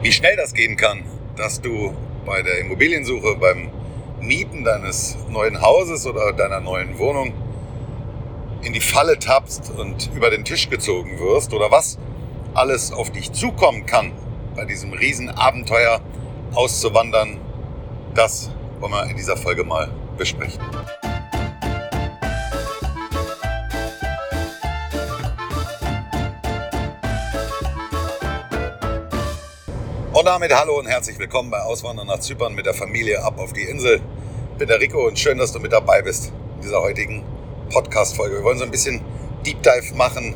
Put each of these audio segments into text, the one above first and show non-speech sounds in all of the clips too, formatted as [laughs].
Wie schnell das gehen kann, dass du bei der Immobiliensuche, beim Mieten deines neuen Hauses oder deiner neuen Wohnung in die Falle tappst und über den Tisch gezogen wirst oder was alles auf dich zukommen kann, bei diesem Riesenabenteuer auszuwandern, das wollen wir in dieser Folge mal besprechen. Und damit hallo und herzlich willkommen bei Auswandern nach Zypern mit der Familie ab auf die Insel. Ich bin der Rico und schön, dass du mit dabei bist in dieser heutigen Podcast-Folge. Wir wollen so ein bisschen Deep Dive machen.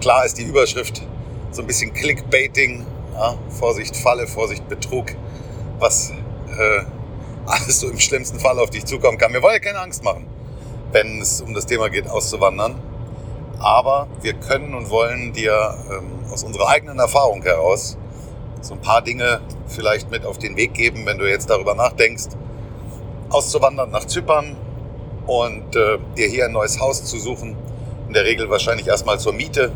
Klar ist die Überschrift so ein bisschen Clickbaiting. Ja, Vorsicht Falle, Vorsicht Betrug, was äh, [laughs] alles so im schlimmsten Fall auf dich zukommen kann. Wir wollen ja keine Angst machen, wenn es um das Thema geht, auszuwandern. Aber wir können und wollen dir ähm, aus unserer eigenen Erfahrung heraus so ein paar Dinge vielleicht mit auf den Weg geben, wenn du jetzt darüber nachdenkst, auszuwandern nach Zypern und äh, dir hier ein neues Haus zu suchen. In der Regel wahrscheinlich erstmal zur Miete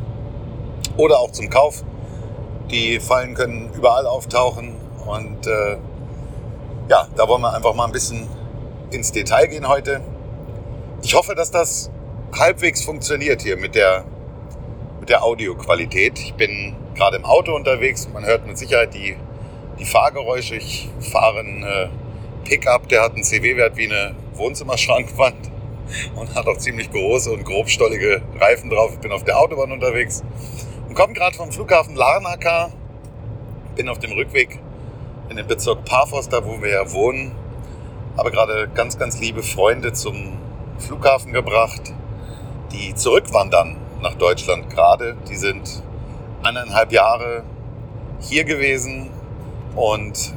oder auch zum Kauf. Die Fallen können überall auftauchen und äh, ja, da wollen wir einfach mal ein bisschen ins Detail gehen heute. Ich hoffe, dass das halbwegs funktioniert hier mit der, mit der Audioqualität. Ich bin gerade im Auto unterwegs. Man hört mit Sicherheit die, die Fahrgeräusche. Ich fahre einen äh, Pickup, der hat einen CW-Wert wie eine Wohnzimmerschrankwand [laughs] und hat auch ziemlich große und grobstollige Reifen drauf. Ich bin auf der Autobahn unterwegs und komme gerade vom Flughafen Larnaca. Bin auf dem Rückweg in den Bezirk Paphos, da wo wir ja wohnen. Habe gerade ganz, ganz liebe Freunde zum Flughafen gebracht, die zurückwandern nach Deutschland gerade. Die sind eineinhalb Jahre hier gewesen und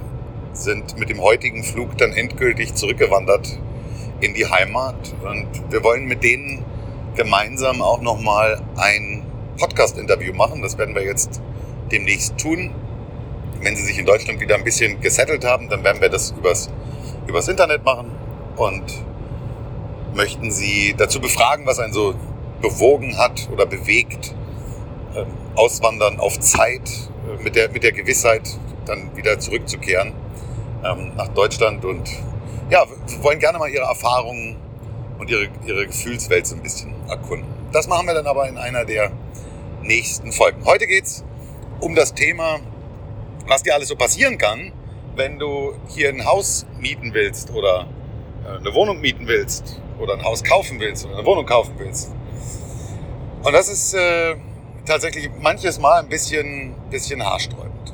sind mit dem heutigen Flug dann endgültig zurückgewandert in die Heimat. Und wir wollen mit denen gemeinsam auch nochmal ein Podcast-Interview machen. Das werden wir jetzt demnächst tun. Wenn sie sich in Deutschland wieder ein bisschen gesettelt haben, dann werden wir das übers, übers Internet machen und möchten sie dazu befragen, was einen so bewogen hat oder bewegt, ähm, auswandern auf Zeit äh, mit der, mit der Gewissheit, dann wieder zurückzukehren ähm, nach Deutschland und ja, wollen gerne mal ihre Erfahrungen und ihre, ihre Gefühlswelt so ein bisschen erkunden. Das machen wir dann aber in einer der nächsten Folgen. Heute geht es um das Thema, was dir alles so passieren kann, wenn du hier ein Haus mieten willst oder äh, eine Wohnung mieten willst oder ein Haus kaufen willst oder eine Wohnung kaufen willst. Und das ist äh, tatsächlich manches Mal ein bisschen, bisschen haarsträubend.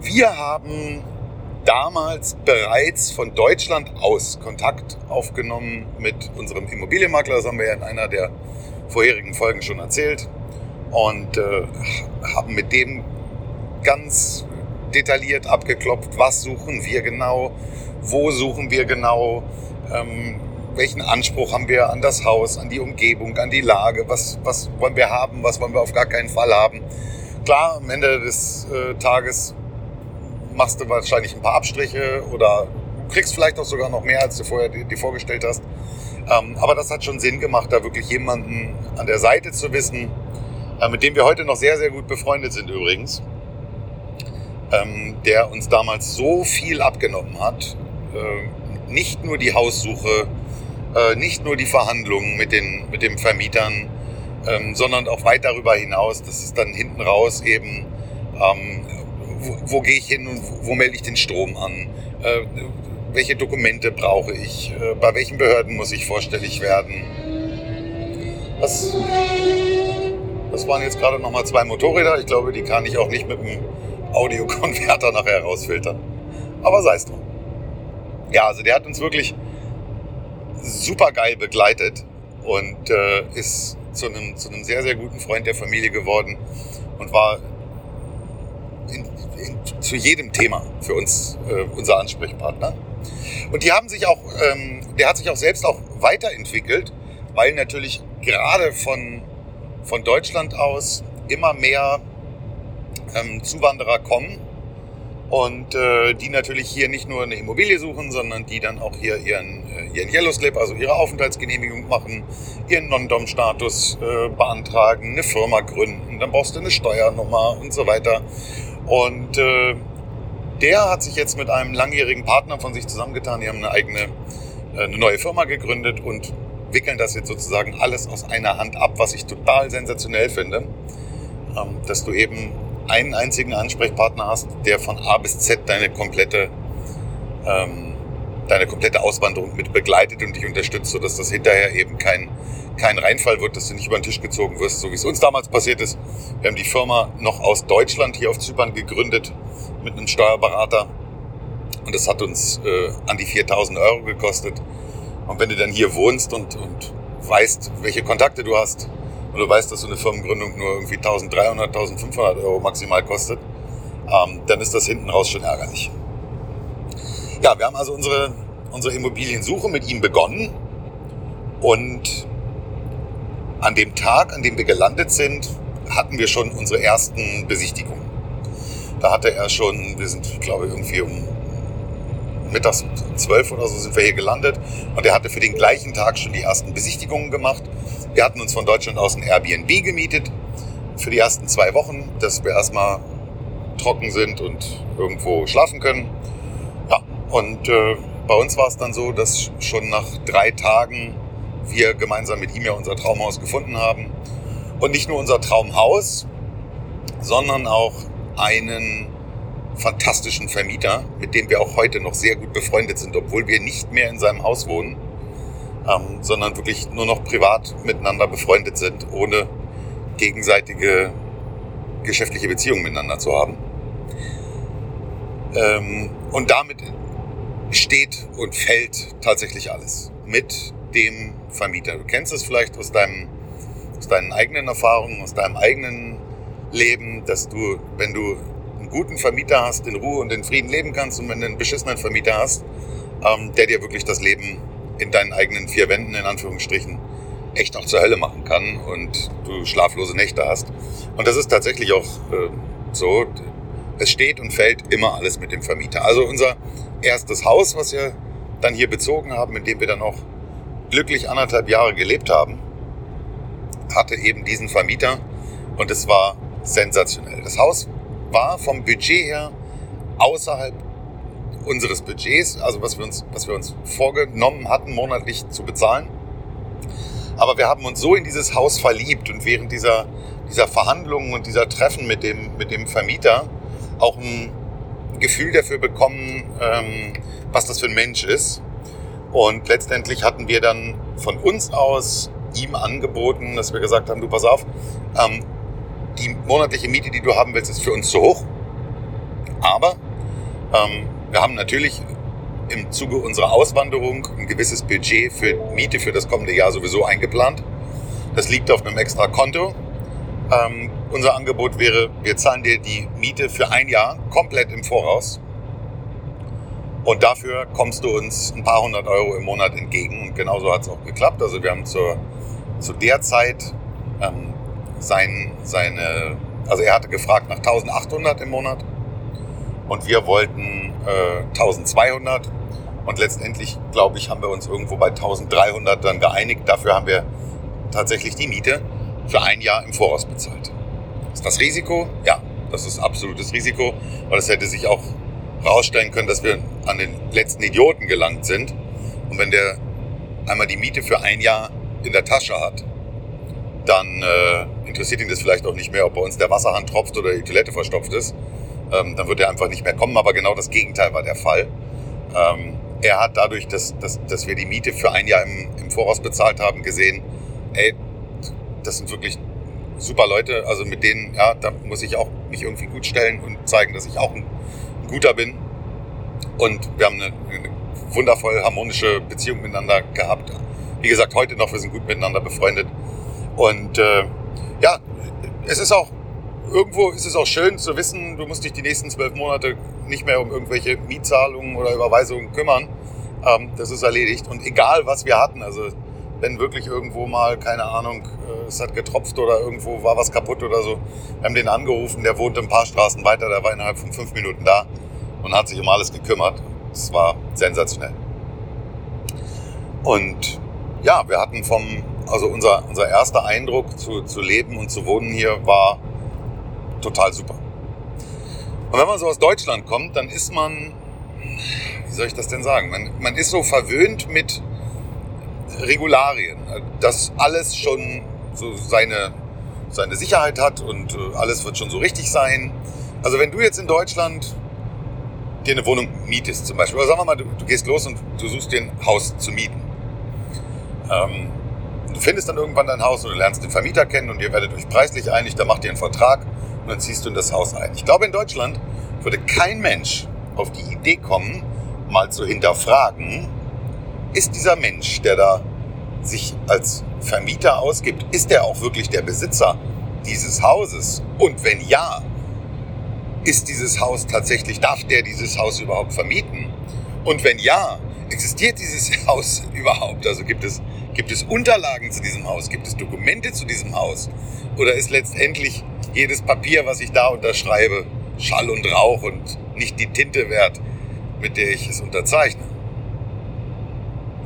Wir haben damals bereits von Deutschland aus Kontakt aufgenommen mit unserem Immobilienmakler. Das haben wir ja in einer der vorherigen Folgen schon erzählt. Und äh, haben mit dem ganz detailliert abgeklopft, was suchen wir genau, wo suchen wir genau, ähm, welchen Anspruch haben wir an das Haus, an die Umgebung, an die Lage, was, was wollen wir haben, was wollen wir auf gar keinen Fall haben. Klar, am Ende des äh, Tages machst du wahrscheinlich ein paar Abstriche oder kriegst vielleicht auch sogar noch mehr, als du vorher dir, vorgestellt hast. Ähm, aber das hat schon Sinn gemacht, da wirklich jemanden an der Seite zu wissen, äh, mit dem wir heute noch sehr, sehr gut befreundet sind übrigens, ähm, der uns damals so viel abgenommen hat. Äh, nicht nur die Haussuche, äh, nicht nur die Verhandlungen mit den, mit den Vermietern, ähm, sondern auch weit darüber hinaus. Das ist dann hinten raus eben, ähm, wo, wo gehe ich hin und wo, wo melde ich den Strom an? Äh, welche Dokumente brauche ich? Äh, bei welchen Behörden muss ich vorstellig werden? Das, das waren jetzt gerade nochmal zwei Motorräder. Ich glaube, die kann ich auch nicht mit dem Audiokonverter [laughs] nachher rausfiltern. Aber sei es drum. Ja, also der hat uns wirklich super geil begleitet und äh, ist zu einem, zu einem sehr, sehr guten Freund der Familie geworden und war in, in, zu jedem Thema für uns äh, unser Ansprechpartner. Und die haben sich auch, ähm, der hat sich auch selbst auch weiterentwickelt, weil natürlich gerade von, von Deutschland aus immer mehr ähm, Zuwanderer kommen und äh, die natürlich hier nicht nur eine Immobilie suchen, sondern die dann auch hier ihren, äh, ihren Yellow Slip, also ihre Aufenthaltsgenehmigung machen, ihren Non-Dom-Status äh, beantragen, eine Firma gründen, dann brauchst du eine Steuernummer und so weiter. Und äh, der hat sich jetzt mit einem langjährigen Partner von sich zusammengetan. Die haben eine eigene, äh, eine neue Firma gegründet und wickeln das jetzt sozusagen alles aus einer Hand ab, was ich total sensationell finde. Ähm, dass du eben einen einzigen Ansprechpartner hast, der von A bis Z deine komplette, ähm, deine komplette Auswanderung mit begleitet und dich unterstützt, sodass das hinterher eben kein, kein Reinfall wird, dass du nicht über den Tisch gezogen wirst, so wie es uns damals passiert ist. Wir haben die Firma noch aus Deutschland hier auf Zypern gegründet mit einem Steuerberater und das hat uns äh, an die 4000 Euro gekostet. Und wenn du dann hier wohnst und, und weißt, welche Kontakte du hast, und du weißt, dass so eine Firmengründung nur irgendwie 1300, 1500 Euro maximal kostet, ähm, dann ist das hinten raus schon ärgerlich. Ja, wir haben also unsere, unsere Immobiliensuche mit ihm begonnen und an dem Tag, an dem wir gelandet sind, hatten wir schon unsere ersten Besichtigungen. Da hatte er schon, wir sind, glaube ich, irgendwie um mittags zwölf oder so sind wir hier gelandet und er hatte für den gleichen Tag schon die ersten Besichtigungen gemacht wir hatten uns von Deutschland aus ein Airbnb gemietet für die ersten zwei Wochen, dass wir erstmal trocken sind und irgendwo schlafen können. Ja, und äh, bei uns war es dann so, dass schon nach drei Tagen wir gemeinsam mit ihm ja unser Traumhaus gefunden haben. Und nicht nur unser Traumhaus, sondern auch einen fantastischen Vermieter, mit dem wir auch heute noch sehr gut befreundet sind, obwohl wir nicht mehr in seinem Haus wohnen ähm, sondern wirklich nur noch privat miteinander befreundet sind, ohne gegenseitige geschäftliche Beziehungen miteinander zu haben. Ähm, und damit steht und fällt tatsächlich alles mit dem Vermieter. Du kennst es vielleicht aus, deinem, aus deinen eigenen Erfahrungen, aus deinem eigenen Leben, dass du, wenn du guten Vermieter hast, in Ruhe und in Frieden leben kannst und wenn du einen beschissenen Vermieter hast, ähm, der dir wirklich das Leben in deinen eigenen vier Wänden, in Anführungsstrichen, echt auch zur Hölle machen kann und du schlaflose Nächte hast. Und das ist tatsächlich auch äh, so. Es steht und fällt immer alles mit dem Vermieter. Also unser erstes Haus, was wir dann hier bezogen haben, in dem wir dann auch glücklich anderthalb Jahre gelebt haben, hatte eben diesen Vermieter und es war sensationell. Das Haus war vom Budget her außerhalb unseres Budgets, also was wir uns, was wir uns vorgenommen hatten, monatlich zu bezahlen. Aber wir haben uns so in dieses Haus verliebt und während dieser, dieser Verhandlungen und dieser Treffen mit dem, mit dem Vermieter auch ein Gefühl dafür bekommen, ähm, was das für ein Mensch ist. Und letztendlich hatten wir dann von uns aus ihm angeboten, dass wir gesagt haben, du pass auf, ähm, die monatliche Miete, die du haben willst, ist für uns zu hoch. Aber ähm, wir haben natürlich im Zuge unserer Auswanderung ein gewisses Budget für Miete für das kommende Jahr sowieso eingeplant. Das liegt auf einem extra Konto. Ähm, unser Angebot wäre, wir zahlen dir die Miete für ein Jahr komplett im Voraus. Und dafür kommst du uns ein paar hundert Euro im Monat entgegen. Und genauso hat es auch geklappt. Also wir haben zur, zu der Zeit ähm, sein, seine, also er hatte gefragt nach 1800 im Monat und wir wollten äh, 1200 und letztendlich, glaube ich, haben wir uns irgendwo bei 1300 dann geeinigt. Dafür haben wir tatsächlich die Miete für ein Jahr im Voraus bezahlt. Ist das Risiko? Ja, das ist absolutes Risiko, weil es hätte sich auch herausstellen können, dass wir an den letzten Idioten gelangt sind. Und wenn der einmal die Miete für ein Jahr in der Tasche hat, dann äh, interessiert ihn das vielleicht auch nicht mehr, ob bei uns der Wasserhahn tropft oder die Toilette verstopft ist ähm, dann wird er einfach nicht mehr kommen. Aber genau das Gegenteil war der Fall. Ähm, er hat dadurch, dass, dass, dass wir die Miete für ein Jahr im, im Voraus bezahlt haben, gesehen, ey, das sind wirklich super Leute, also mit denen, ja, da muss ich auch mich irgendwie gut stellen und zeigen, dass ich auch ein, ein guter bin. Und wir haben eine, eine wundervoll harmonische Beziehung miteinander gehabt. Wie gesagt, heute noch, wir sind gut miteinander befreundet. Und äh, ja, es ist auch irgendwo ist es auch schön zu wissen, du musst dich die nächsten zwölf Monate nicht mehr um irgendwelche Mietzahlungen oder Überweisungen kümmern. Ähm, das ist erledigt. Und egal, was wir hatten, also wenn wirklich irgendwo mal, keine Ahnung, äh, es hat getropft oder irgendwo war was kaputt oder so, wir haben den angerufen, der wohnte ein paar Straßen weiter, der war innerhalb von fünf Minuten da und hat sich um alles gekümmert. Das war sensationell. Und ja, wir hatten vom, also unser, unser erster Eindruck zu, zu leben und zu wohnen hier war total super. Und wenn man so aus Deutschland kommt, dann ist man, wie soll ich das denn sagen, man, man ist so verwöhnt mit Regularien, dass alles schon so seine, seine Sicherheit hat und äh, alles wird schon so richtig sein. Also wenn du jetzt in Deutschland dir eine Wohnung mietest zum Beispiel, oder sagen wir mal, du, du gehst los und du suchst dir ein Haus zu mieten. Ähm, du findest dann irgendwann dein Haus und du lernst den Vermieter kennen und ihr werdet euch preislich einig, dann macht ihr einen Vertrag und dann ziehst du in das Haus ein. Ich glaube, in Deutschland würde kein Mensch auf die Idee kommen, mal zu hinterfragen, ist dieser Mensch, der da sich als Vermieter ausgibt, ist er auch wirklich der Besitzer dieses Hauses? Und wenn ja, ist dieses Haus tatsächlich, darf der dieses Haus überhaupt vermieten? Und wenn ja, existiert dieses [laughs] Haus überhaupt? Also gibt es, gibt es Unterlagen zu diesem Haus? Gibt es Dokumente zu diesem Haus? Oder ist letztendlich jedes Papier, was ich da unterschreibe, Schall und Rauch und nicht die Tinte wert, mit der ich es unterzeichne?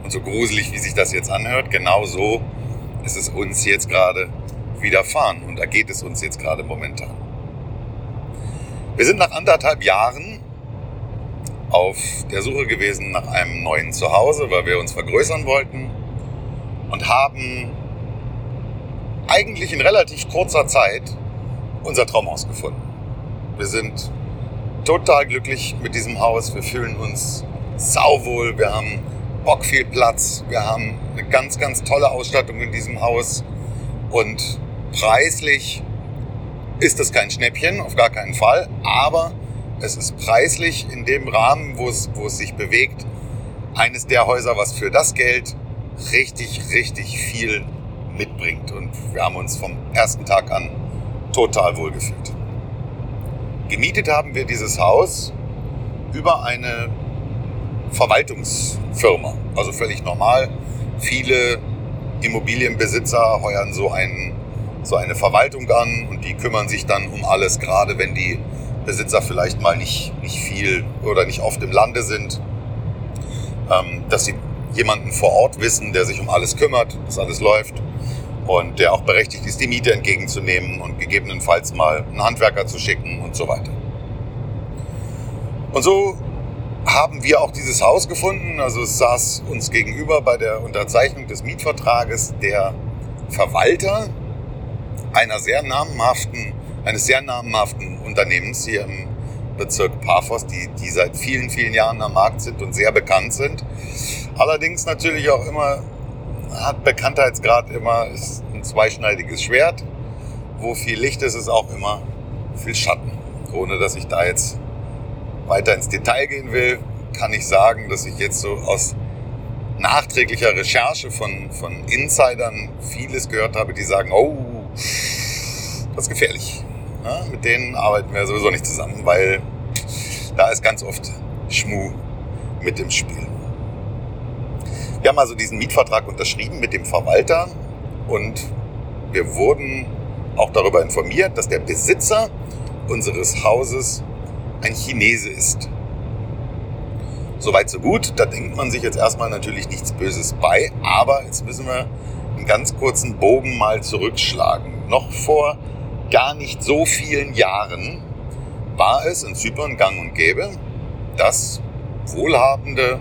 Und so gruselig, wie sich das jetzt anhört, genau so ist es uns jetzt gerade widerfahren und da geht es uns jetzt gerade momentan. Wir sind nach anderthalb Jahren auf der Suche gewesen nach einem neuen Zuhause, weil wir uns vergrößern wollten und haben eigentlich in relativ kurzer Zeit unser Traumhaus gefunden. Wir sind total glücklich mit diesem Haus. Wir fühlen uns sauwohl. Wir haben Bock viel Platz. Wir haben eine ganz, ganz tolle Ausstattung in diesem Haus. Und preislich ist es kein Schnäppchen, auf gar keinen Fall, aber es ist preislich in dem Rahmen, wo es, wo es sich bewegt, eines der Häuser, was für das Geld richtig, richtig viel mitbringt. Und wir haben uns vom ersten Tag an total wohlgefühlt. Gemietet haben wir dieses Haus über eine Verwaltungsfirma, also völlig normal. Viele Immobilienbesitzer heuern so einen so eine Verwaltung an und die kümmern sich dann um alles, gerade wenn die Besitzer vielleicht mal nicht, nicht viel oder nicht oft im Lande sind, ähm, dass sie jemanden vor Ort wissen, der sich um alles kümmert, dass alles läuft und der auch berechtigt ist, die Miete entgegenzunehmen und gegebenenfalls mal einen Handwerker zu schicken und so weiter. Und so haben wir auch dieses Haus gefunden. Also es saß uns gegenüber bei der Unterzeichnung des Mietvertrages der Verwalter einer sehr namhaften, eines sehr namhaften Unternehmens hier im Bezirk Paphos, die, die seit vielen, vielen Jahren am Markt sind und sehr bekannt sind. Allerdings natürlich auch immer, hat Bekanntheitsgrad immer ist ein zweischneidiges Schwert. Wo viel Licht ist, ist auch immer viel Schatten. Ohne dass ich da jetzt weiter ins Detail gehen will, kann ich sagen, dass ich jetzt so aus nachträglicher Recherche von, von Insidern vieles gehört habe, die sagen, oh, das ist gefährlich. Ja, mit denen arbeiten wir sowieso nicht zusammen, weil da ist ganz oft Schmu mit im Spiel. Wir haben also diesen Mietvertrag unterschrieben mit dem Verwalter und wir wurden auch darüber informiert, dass der Besitzer unseres Hauses ein Chinese ist. Soweit so gut, da denkt man sich jetzt erstmal natürlich nichts Böses bei, aber jetzt müssen wir einen ganz kurzen Bogen mal zurückschlagen. Noch vor gar nicht so vielen Jahren war es in Zypern gang und gäbe, dass wohlhabende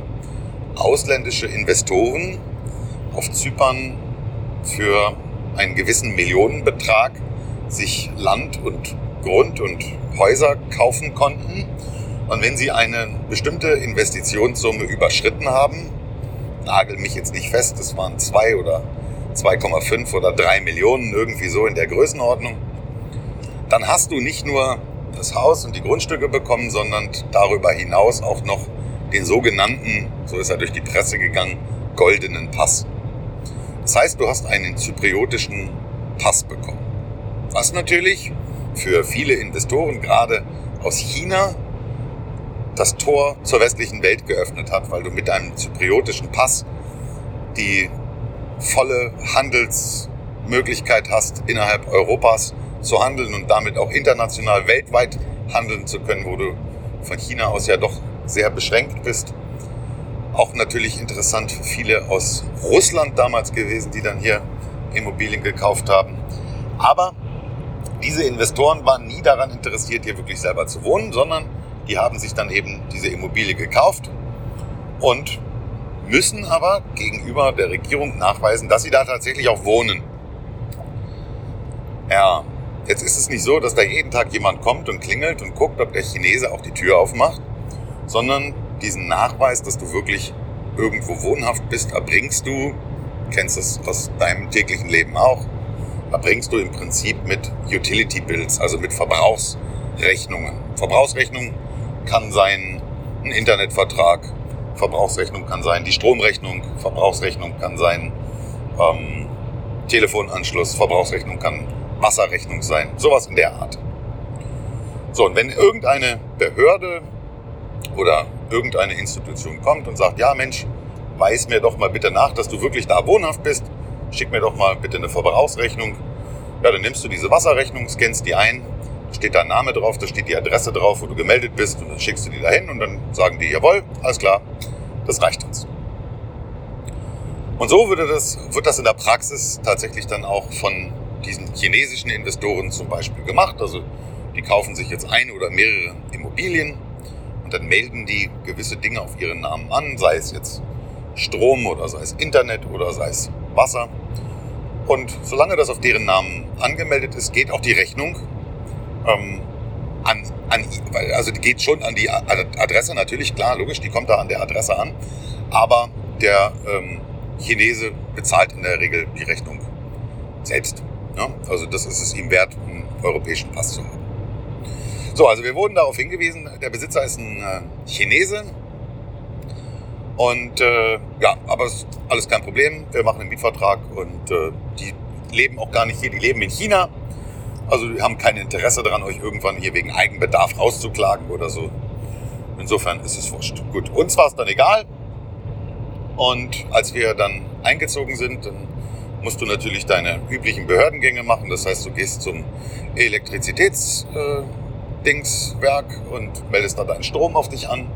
ausländische Investoren auf Zypern für einen gewissen Millionenbetrag sich Land und Grund und Häuser kaufen konnten. Und wenn sie eine bestimmte Investitionssumme überschritten haben, nagel mich jetzt nicht fest, es waren zwei oder 2,5 oder 3 Millionen, irgendwie so in der Größenordnung, dann hast du nicht nur das Haus und die Grundstücke bekommen, sondern darüber hinaus auch noch den sogenannten, so ist er durch die Presse gegangen, goldenen Pass. Das heißt, du hast einen zypriotischen Pass bekommen. Was natürlich für viele Investoren, gerade aus China, das Tor zur westlichen Welt geöffnet hat, weil du mit einem zypriotischen Pass die volle Handelsmöglichkeit hast, innerhalb Europas zu handeln und damit auch international weltweit handeln zu können, wo du von China aus ja doch sehr beschränkt bist. Auch natürlich interessant für viele aus Russland damals gewesen, die dann hier Immobilien gekauft haben. Aber diese Investoren waren nie daran interessiert, hier wirklich selber zu wohnen, sondern die haben sich dann eben diese Immobilie gekauft und müssen aber gegenüber der Regierung nachweisen, dass sie da tatsächlich auch wohnen. Ja, jetzt ist es nicht so, dass da jeden Tag jemand kommt und klingelt und guckt, ob der Chinese auch die Tür aufmacht, sondern diesen Nachweis, dass du wirklich irgendwo wohnhaft bist, erbringst du, kennst es aus deinem täglichen Leben auch, erbringst du im Prinzip mit Utility Bills, also mit Verbrauchsrechnungen. Verbrauchsrechnung kann sein ein Internetvertrag, Verbrauchsrechnung kann sein die Stromrechnung, Verbrauchsrechnung kann sein ähm, Telefonanschluss, Verbrauchsrechnung kann Wasserrechnung sein, sowas in der Art. So, und wenn irgendeine Behörde oder irgendeine Institution kommt und sagt, ja Mensch, weiß mir doch mal bitte nach, dass du wirklich da wohnhaft bist, schick mir doch mal bitte eine Verbrauchsrechnung. Ja, dann nimmst du diese Wasserrechnung, scannst die ein, steht dein Name drauf, da steht die Adresse drauf, wo du gemeldet bist und dann schickst du die dahin und dann sagen die, jawohl, alles klar, das reicht uns. Und so würde das, wird das in der Praxis tatsächlich dann auch von diesen chinesischen Investoren zum Beispiel gemacht. Also die kaufen sich jetzt ein oder mehrere Immobilien und dann melden die gewisse Dinge auf ihren Namen an, sei es jetzt Strom oder sei es Internet oder sei es Wasser. Und solange das auf deren Namen angemeldet ist, geht auch die Rechnung ähm, an, an, also die geht schon an die Adresse, natürlich, klar, logisch, die kommt da an der Adresse an. Aber der ähm, Chinese bezahlt in der Regel die Rechnung selbst. Ja? Also das ist es ihm wert, einen europäischen Pass zu haben. So, also wir wurden darauf hingewiesen, der Besitzer ist ein äh, Chinese, und äh, ja, aber es ist alles kein Problem. Wir machen einen Mietvertrag und äh, die leben auch gar nicht hier, die leben in China. Also die haben kein Interesse daran, euch irgendwann hier wegen Eigenbedarf rauszuklagen oder so. Insofern ist es wurscht. Gut, uns war es dann egal. Und als wir dann eingezogen sind, dann musst du natürlich deine üblichen Behördengänge machen. Das heißt, du gehst zum Elektrizitätsdingswerk äh, und meldest da deinen Strom auf dich an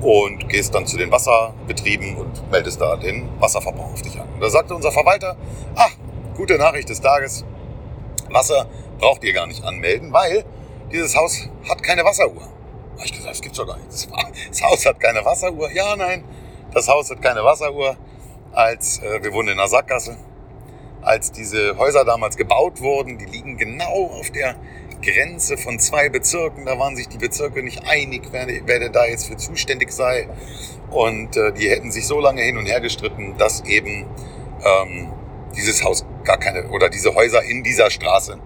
und gehst dann zu den Wasserbetrieben und meldest da den Wasserverbrauch auf dich an. da sagte unser Verwalter, ah, gute Nachricht des Tages, Wasser braucht ihr gar nicht anmelden, weil dieses Haus hat keine Wasseruhr. Da ich gesagt, das gibt's doch gar nicht. [laughs] Das Haus hat keine Wasseruhr. Ja, nein, das Haus hat keine Wasseruhr. Als äh, wir wohnen in der Sackgasse, als diese Häuser damals gebaut wurden, die liegen genau auf der Grenze von zwei Bezirken. Da waren sich die Bezirke nicht einig, wer, wer da jetzt für zuständig sei. Und äh, die hätten sich so lange hin und her gestritten, dass eben ähm, dieses Haus gar keine, oder diese Häuser in dieser Straße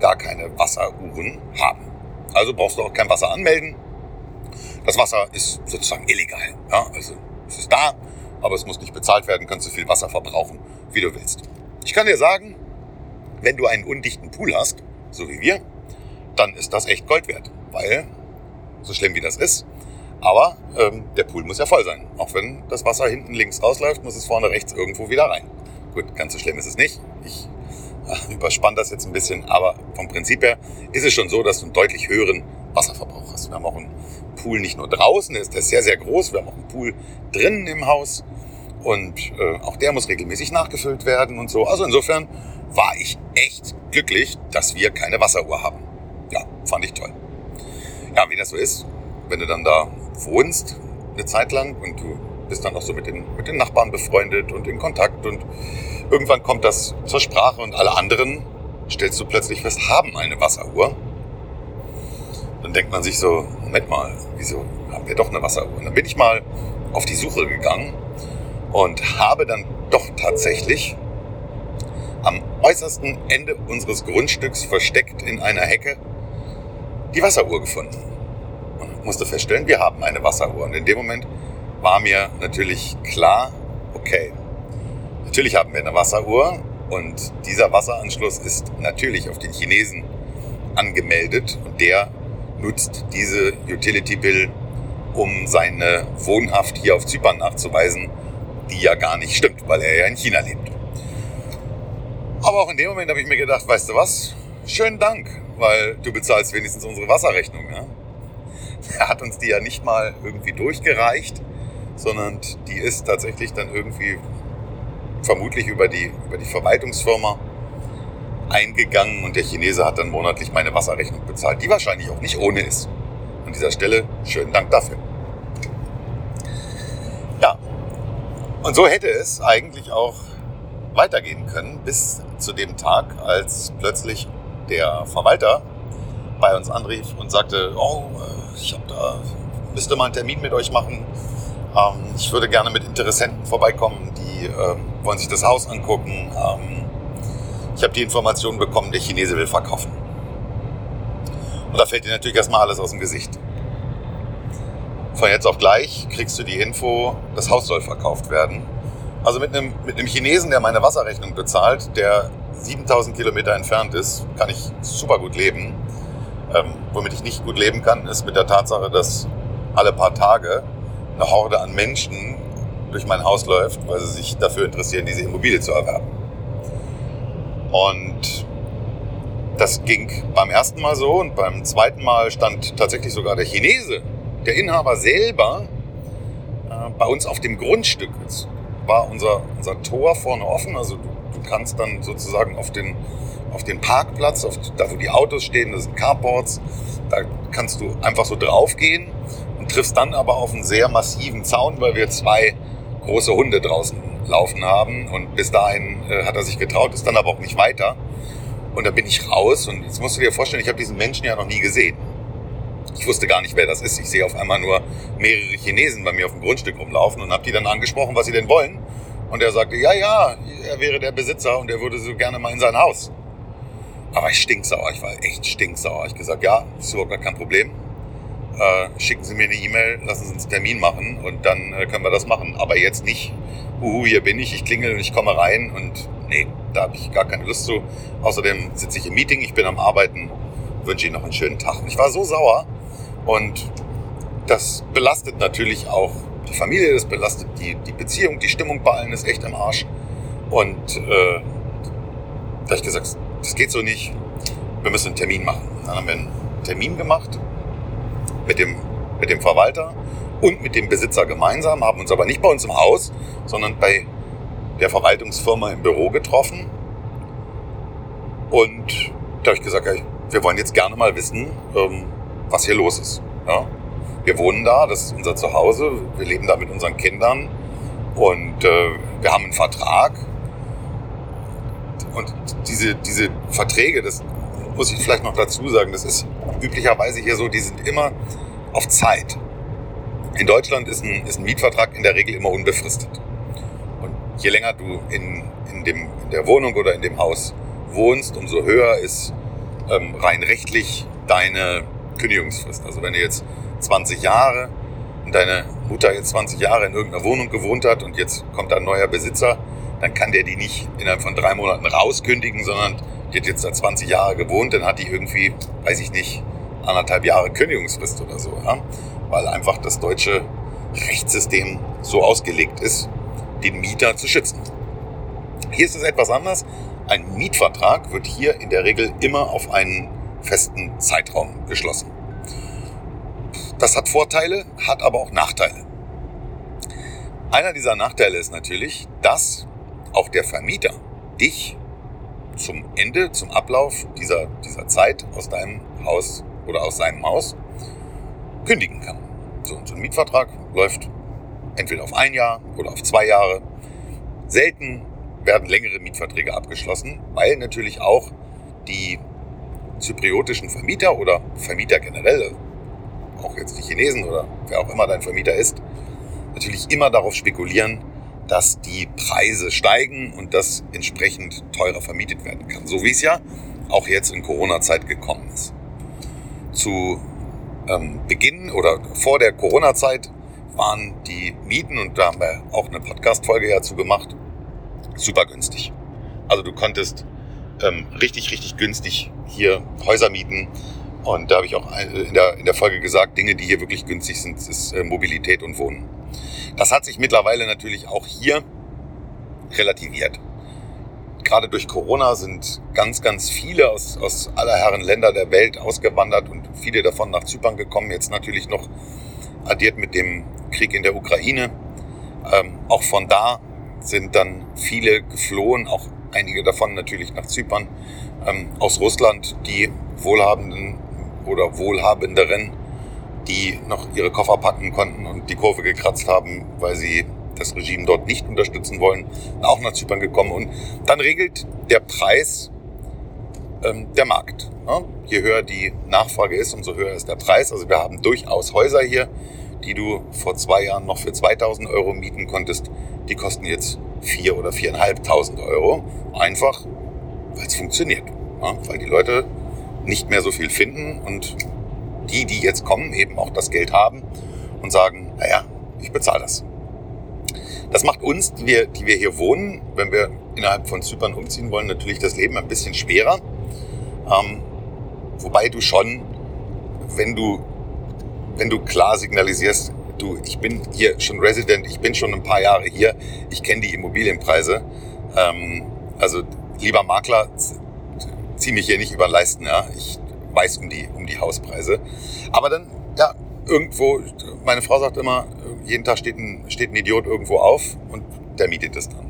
gar keine Wasseruhren haben. Also brauchst du auch kein Wasser anmelden. Das Wasser ist sozusagen illegal. Ja? Also es ist da, aber es muss nicht bezahlt werden, kannst du viel Wasser verbrauchen, wie du willst. Ich kann dir sagen, wenn du einen undichten Pool hast, so wie wir, dann ist das echt Gold wert. Weil, so schlimm wie das ist, aber ähm, der Pool muss ja voll sein. Auch wenn das Wasser hinten links rausläuft, muss es vorne rechts irgendwo wieder rein. Gut, ganz so schlimm ist es nicht. Ich [laughs] äh, überspanne das jetzt ein bisschen, aber vom Prinzip her ist es schon so, dass du einen deutlich höheren Wasserverbrauch hast. Wir haben auch einen Pool nicht nur draußen, der ist, der ist sehr, sehr groß. Wir haben auch einen Pool drinnen im Haus und äh, auch der muss regelmäßig nachgefüllt werden und so. Also insofern war ich echt glücklich, dass wir keine Wasseruhr haben ja, fand ich toll. Ja, wie das so ist, wenn du dann da wohnst eine Zeit lang und du bist dann auch so mit den, mit den Nachbarn befreundet und in Kontakt und irgendwann kommt das zur Sprache und alle anderen, stellst du plötzlich fest, haben eine Wasseruhr. Dann denkt man sich so, Moment mal, wieso haben wir doch eine Wasseruhr? Und dann bin ich mal auf die Suche gegangen und habe dann doch tatsächlich am äußersten Ende unseres Grundstücks versteckt in einer Hecke die Wasseruhr gefunden. Und musste feststellen, wir haben eine Wasseruhr. Und in dem Moment war mir natürlich klar, okay, natürlich haben wir eine Wasseruhr und dieser Wasseranschluss ist natürlich auf den Chinesen angemeldet und der nutzt diese Utility Bill, um seine Wohnhaft hier auf Zypern nachzuweisen, die ja gar nicht stimmt, weil er ja in China lebt. Aber auch in dem Moment habe ich mir gedacht, weißt du was? Schönen Dank weil du bezahlst wenigstens unsere Wasserrechnung. Ja? [laughs] Er hat uns die ja nicht mal irgendwie durchgereicht, sondern die ist tatsächlich dann irgendwie vermutlich über die, über die Verwaltungsfirma eingegangen und der Chinese hat dann monatlich meine Wasserrechnung bezahlt, die wahrscheinlich auch nicht ohne ist. An dieser Stelle schönen Dank dafür. Ja, und so hätte es eigentlich auch weitergehen können, bis zu dem Tag, als plötzlich der Verwalter bei uns anrief und sagte, oh, äh, ich habe da, müsste mal einen Termin mit euch machen. Ähm, ich würde gerne mit Interessenten vorbeikommen, die ähm, wollen sich das Haus angucken. Ähm, ich habe die Information bekommen, der Chinese will verkaufen. Und da fällt dir natürlich erstmal alles aus dem Gesicht. Von jetzt auf gleich kriegst du die Info, das Haus soll verkauft werden. Also mit einem, mit einem Chinesen, der meine Wasserrechnung bezahlt, der 7000 Kilometer entfernt ist, kann ich super gut leben. Ähm, womit ich nicht gut leben kann, ist mit der Tatsache, dass alle paar Tage eine Horde an Menschen durch mein Haus läuft, weil sie sich dafür interessieren, diese Immobilie zu erwerben. Und das ging beim ersten Mal so und beim zweiten Mal stand tatsächlich sogar der Chinese, der Inhaber selber, äh, bei uns auf dem Grundstück. War unser, unser Tor vorne offen, also du, du kannst dann sozusagen auf den, auf den Parkplatz, auf, da wo die Autos stehen, das sind Carports, da kannst du einfach so draufgehen und triffst dann aber auf einen sehr massiven Zaun, weil wir zwei große Hunde draußen laufen haben. Und bis dahin äh, hat er sich getraut, ist dann aber auch nicht weiter. Und da bin ich raus und jetzt musst du dir vorstellen, ich habe diesen Menschen ja noch nie gesehen. Ich wusste gar nicht, wer das ist. Ich sehe auf einmal nur mehrere Chinesen bei mir auf dem Grundstück rumlaufen und habe die dann angesprochen, was sie denn wollen. Und er sagte, ja, ja, er wäre der Besitzer und er würde so gerne mal in sein Haus. Aber ich stinksauer, ich war echt stinksauer. Ich gesagt, ja, ist überhaupt gar kein Problem äh, schicken Sie mir eine E-Mail, lassen Sie uns einen Termin machen und dann äh, können wir das machen. Aber jetzt nicht, uhu, hier bin ich, ich klingel und ich komme rein und nee, da habe ich gar keine Lust zu. Außerdem sitze ich im Meeting, ich bin am Arbeiten, wünsche Ihnen noch einen schönen Tag. Und ich war so sauer und das belastet natürlich auch die Familie, das belastet die, die Beziehung, die Stimmung bei allen ist echt im Arsch. Und äh, da ich gesagt, das geht so nicht, wir müssen einen Termin machen. Dann haben wir einen Termin gemacht mit dem, mit dem Verwalter und mit dem Besitzer gemeinsam, haben uns aber nicht bei uns im Haus, sondern bei der Verwaltungsfirma im Büro getroffen. Und da habe ich gesagt, wir wollen jetzt gerne mal wissen, ähm, was hier los ist. Ja? Wir wohnen da, das ist unser Zuhause, wir leben da mit unseren Kindern und äh, wir haben einen Vertrag. Und diese, diese Verträge, das muss ich vielleicht noch dazu sagen, das ist üblicherweise hier so, die sind immer auf Zeit. In Deutschland ist ein, ist ein Mietvertrag in der Regel immer unbefristet. Und je länger du in, in, dem, in der Wohnung oder in dem Haus wohnst, umso höher ist ähm, rein rechtlich deine Kündigungsfrist. Also wenn du jetzt 20 Jahre und deine Mutter jetzt 20 Jahre in irgendeiner Wohnung gewohnt hat und jetzt kommt da ein neuer Besitzer, dann kann der die nicht innerhalb von drei Monaten rauskündigen, sondern die hat jetzt da 20 Jahre gewohnt, dann hat die irgendwie, weiß ich nicht, anderthalb Jahre Kündigungsfrist oder so, ja? weil einfach das deutsche Rechtssystem so ausgelegt ist, den Mieter zu schützen. Hier ist es etwas anders. Ein Mietvertrag wird hier in der Regel immer auf einen festen Zeitraum geschlossen. Das hat Vorteile, hat aber auch Nachteile. Einer dieser Nachteile ist natürlich, dass auch der Vermieter dich zum Ende, zum Ablauf dieser, dieser Zeit aus deinem Haus oder aus seinem Haus kündigen kann. So, so ein Mietvertrag läuft entweder auf ein Jahr oder auf zwei Jahre. Selten werden längere Mietverträge abgeschlossen, weil natürlich auch die zypriotischen Vermieter oder Vermieter generell, auch jetzt die Chinesen oder wer auch immer dein Vermieter ist, natürlich immer darauf spekulieren, dass die Preise steigen und dass entsprechend teurer vermietet werden kann. So wie es ja auch jetzt in Corona-Zeit gekommen ist. Zu ähm, Beginn oder vor der Corona-Zeit waren die Mieten, und da haben wir auch eine Podcast-Folge dazu gemacht, super günstig. Also du konntest ähm, richtig, richtig günstig hier Häuser mieten. Und da habe ich auch in der, in der Folge gesagt, Dinge, die hier wirklich günstig sind, ist äh, Mobilität und Wohnen. Das hat sich mittlerweile natürlich auch hier relativiert. Gerade durch Corona sind ganz, ganz viele aus, aus aller Herren Länder der Welt ausgewandert und viele davon nach Zypern gekommen. Jetzt natürlich noch addiert mit dem Krieg in der Ukraine. Ähm, auch von da sind dann viele geflohen, auch einige davon natürlich nach Zypern. ähm, aus Russland, die Wohlhabenden oder Wohlhabenderen, die noch ihre Koffer packen konnten und die Kurve gekratzt haben, weil sie das Regime dort nicht unterstützen wollen, auch nach Zypern gekommen. Und dann regelt der Preis ähm, der Markt. Ja? Je höher die Nachfrage ist, umso höher ist der Preis. Also wir haben durchaus Häuser hier, die du vor zwei Jahren noch für 2000 Euro mieten konntest. Die kosten jetzt 4 oder 4.500 Euro. Einfach, weil es funktioniert. Ja? Weil die Leute nicht mehr so viel finden und die, die jetzt kommen, eben auch das Geld haben und sagen, naja, ich bezahle das. Das macht uns, die wir, die wir hier wohnen, wenn wir innerhalb von Zypern umziehen wollen, natürlich das Leben ein bisschen schwerer. Ähm, wobei du schon, wenn du, wenn du klar signalisierst, du, ich bin hier schon Resident, ich bin schon ein paar Jahre hier, ich kenne die Immobilienpreise. Ähm, also lieber Makler, zieh mich hier nicht über Leisten, ja. Ich weiß um die, um die Hauspreise. Aber dann, ja, irgendwo, meine Frau sagt immer, jeden Tag steht ein, steht ein Idiot irgendwo auf und der mietet es dann.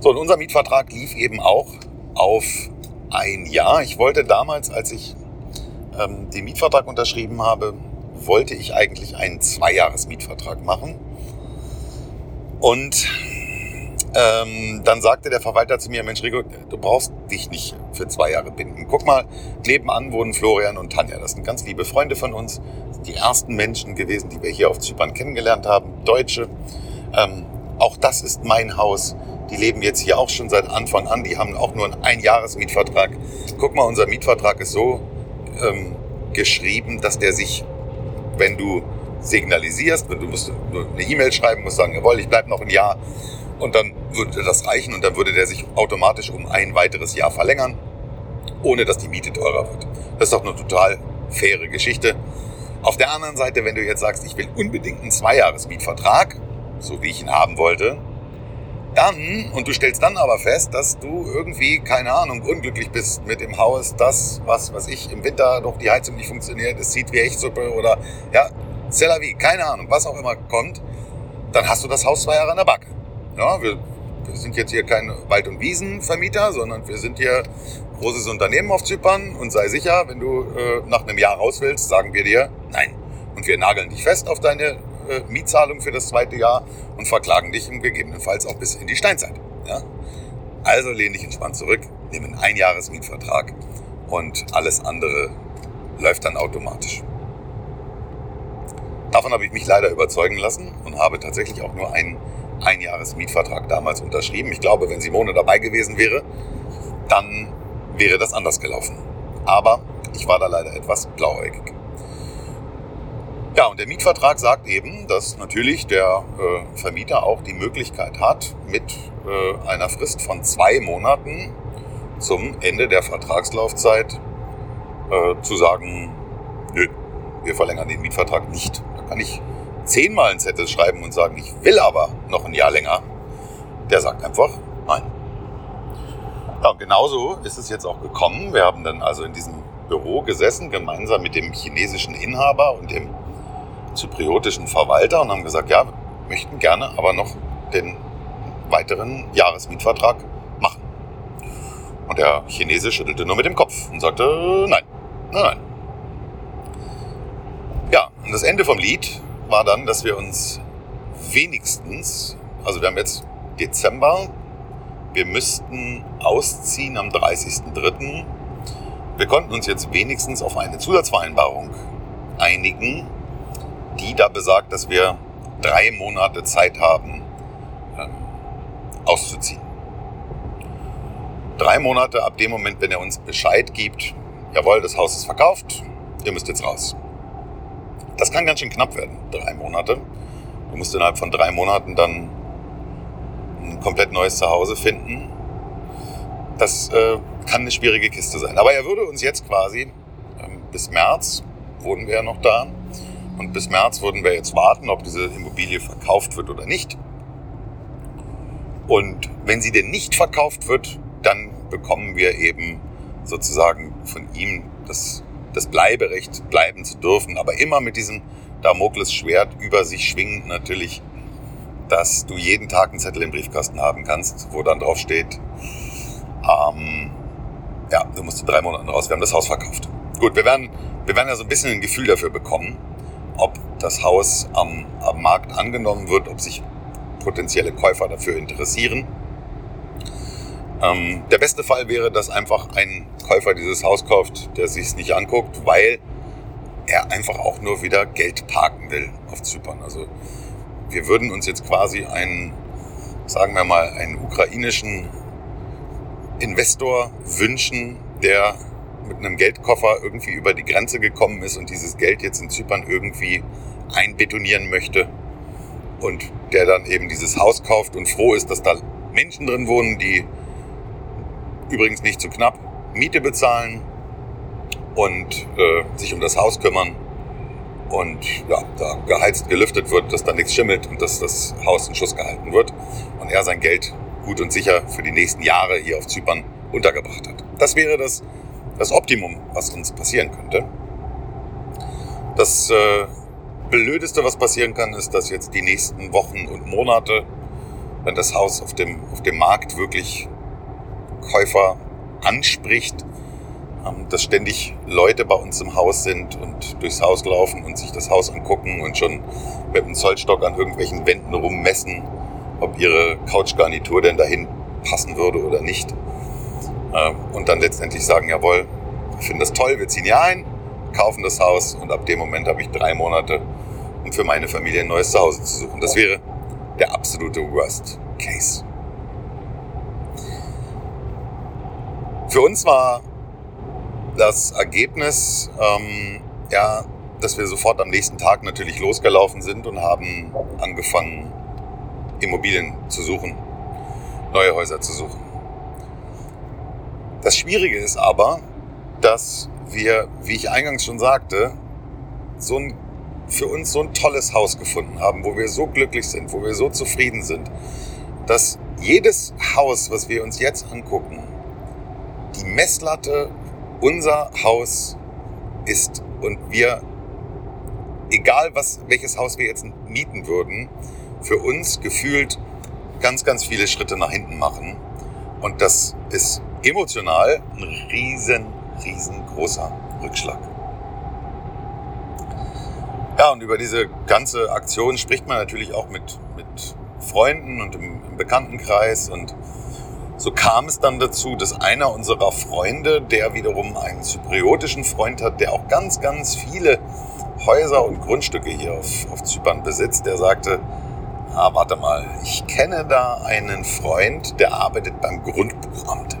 So, und unser Mietvertrag lief eben auch auf ein Jahr. Ich wollte damals, als ich ähm, den Mietvertrag unterschrieben habe, wollte ich eigentlich einen Zweijahres-Mietvertrag machen. Und ähm, dann sagte der Verwalter zu mir, Mensch Rico, du brauchst dich nicht für zwei Jahre binden. Guck mal, nebenan wohnen Florian und Tanja. Das sind ganz liebe Freunde von uns. Die ersten Menschen gewesen, die wir hier auf Zypern kennengelernt haben. Deutsche. Ähm, auch das ist mein Haus. Die leben jetzt hier auch schon seit Anfang an. Die haben auch nur einen Einjahresmietvertrag. Guck mal, unser Mietvertrag ist so ähm, geschrieben, dass der sich, wenn du signalisierst, wenn du musst eine E-Mail schreiben, musst sagen, jawohl, ich bleibe noch ein Jahr, und dann würde das reichen und dann würde der sich automatisch um ein weiteres Jahr verlängern, ohne dass die Miete teurer wird. Das ist doch eine total faire Geschichte. Auf der anderen Seite, wenn du jetzt sagst, ich will unbedingt einen Zweijahres-Mietvertrag, so wie ich ihn haben wollte, dann, und du stellst dann aber fest, dass du irgendwie, keine Ahnung, unglücklich bist mit dem Haus, das, was, was ich im Winter noch die Heizung nicht funktioniert, es sieht wie Echtsuppe oder, ja, Cellavi, keine Ahnung, was auch immer kommt, dann hast du das Haus zwei Jahre in der Backe. Ja, wir, wir sind jetzt hier kein Wald- und Wiesenvermieter, sondern wir sind hier großes Unternehmen auf Zypern und sei sicher, wenn du äh, nach einem Jahr raus willst, sagen wir dir nein. Und wir nageln dich fest auf deine äh, Mietzahlung für das zweite Jahr und verklagen dich gegebenenfalls auch bis in die Steinzeit. Ja? Also lehn dich entspannt zurück, nimm einen Einjahresmietvertrag und alles andere läuft dann automatisch. Davon habe ich mich leider überzeugen lassen und habe tatsächlich auch nur einen Einjahresmietvertrag damals unterschrieben. Ich glaube, wenn Simone dabei gewesen wäre, dann wäre das anders gelaufen. Aber ich war da leider etwas blauäugig. Ja, und der Mietvertrag sagt eben, dass natürlich der äh, Vermieter auch die Möglichkeit hat, mit äh, einer Frist von zwei Monaten zum Ende der Vertragslaufzeit äh, zu sagen, nö, wir verlängern den Mietvertrag nicht. Da kann ich zehnmal einen Zettel schreiben und sagen, ich will aber noch ein Jahr länger, der sagt einfach nein. Ja, und genauso ist es jetzt auch gekommen. Wir haben dann also in diesem Büro gesessen, gemeinsam mit dem chinesischen Inhaber und dem zypriotischen Verwalter und haben gesagt, ja, möchten gerne aber noch den weiteren Jahresmietvertrag machen. Und der Chinese schüttelte nur mit dem Kopf und sagte, nein, nein, nein. Ja, und das Ende vom Lied war dann, dass wir uns wenigstens, also wir haben jetzt Dezember, wir müssten ausziehen am 30.03. Wir konnten uns jetzt wenigstens auf eine Zusatzvereinbarung einigen, die da besagt, dass wir drei Monate Zeit haben, ähm, auszuziehen. Drei Monate ab dem Moment, wenn er uns Bescheid gibt, jawohl, das Haus ist verkauft, ihr müsst jetzt raus. Das kann ganz schön knapp werden, drei Monate. Du musst innerhalb von drei Monaten dann ein komplett neues Zuhause finden. Das äh, kann eine schwierige Kiste sein. Aber er würde uns jetzt quasi ähm, bis März, wohnen wir ja noch da, und bis März würden wir jetzt warten, ob diese Immobilie verkauft wird oder nicht. Und wenn sie denn nicht verkauft wird, dann bekommen wir eben sozusagen von ihm das das Bleiberecht bleiben zu dürfen, aber immer mit diesem Damoklesschwert über sich schwingend natürlich, dass du jeden Tag einen Zettel im Briefkasten haben kannst, wo dann drauf steht, Ähm, ja, du musst in drei Monaten raus. Wir haben das Haus verkauft. Gut, wir werden, wir werden ja so ein bisschen ein Gefühl dafür bekommen, ob das Haus am, am Markt angenommen wird, ob sich potenzielle Käufer dafür interessieren. Ähm, der beste Fall wäre, dass einfach ein Käufer dieses Haus kauft, der sich es nicht anguckt, weil er einfach auch nur wieder Geld parken will auf Zypern. Also wir würden uns jetzt quasi einen, sagen wir mal, einen ukrainischen Investor wünschen, der mit einem Geldkoffer irgendwie über die Grenze gekommen ist und dieses Geld jetzt in Zypern irgendwie einbetonieren möchte und der dann eben dieses Haus kauft und froh ist, dass da Menschen drin wohnen, die übrigens nicht zu knapp Miete bezahlen und äh, sich um das Haus kümmern und ja, da geheizt, gelüftet wird, dass da nichts schimmelt und dass das Haus in Schuss gehalten wird und er sein Geld gut und sicher für die nächsten Jahre hier auf Zypern untergebracht hat. Das wäre das, das Optimum, was uns passieren könnte. Das äh, Blödeste, was passieren kann, ist, dass jetzt die nächsten Wochen und Monate, wenn das Haus auf dem, auf dem Markt wirklich Käufer anspricht, ähm, dass ständig Leute bei uns im Haus sind und durchs Haus laufen und sich das Haus angucken und schon mit dem Zollstock an irgendwelchen Wänden rummessen, ob ihre Couchgarnitur denn dahin passen würde oder nicht. Ähm, und dann letztendlich sagen, jawohl, wir finden das toll, wir ziehen hier ein, kaufen das Haus und ab dem Moment habe ich drei Monate, um für meine Familie ein neues Zuhause zu suchen. Das wäre der absolute Worst Case. Für uns war das Ergebnis, ähm, ja, dass wir sofort am nächsten Tag natürlich losgelaufen sind und haben angefangen, Immobilien zu suchen, neue Häuser zu suchen. Das Schwierige ist aber, dass wir, wie ich eingangs schon sagte, so ein, für uns so ein tolles Haus gefunden haben, wo wir so glücklich sind, wo wir so zufrieden sind, dass jedes Haus, was wir uns jetzt angucken, die Messlatte unser Haus ist und wir, egal was, welches Haus wir jetzt mieten würden, für uns gefühlt ganz, ganz viele Schritte nach hinten machen. Und das ist emotional ein riesen, riesengroßer Rückschlag. Ja, und über diese ganze Aktion spricht man natürlich auch mit, mit Freunden und im, im Bekanntenkreis und so kam es dann dazu, dass einer unserer Freunde, der wiederum einen zypriotischen Freund hat, der auch ganz, ganz viele Häuser und Grundstücke hier auf, auf Zypern besitzt, der sagte, ah, warte mal, ich kenne da einen Freund, der arbeitet beim Grundbuchamt.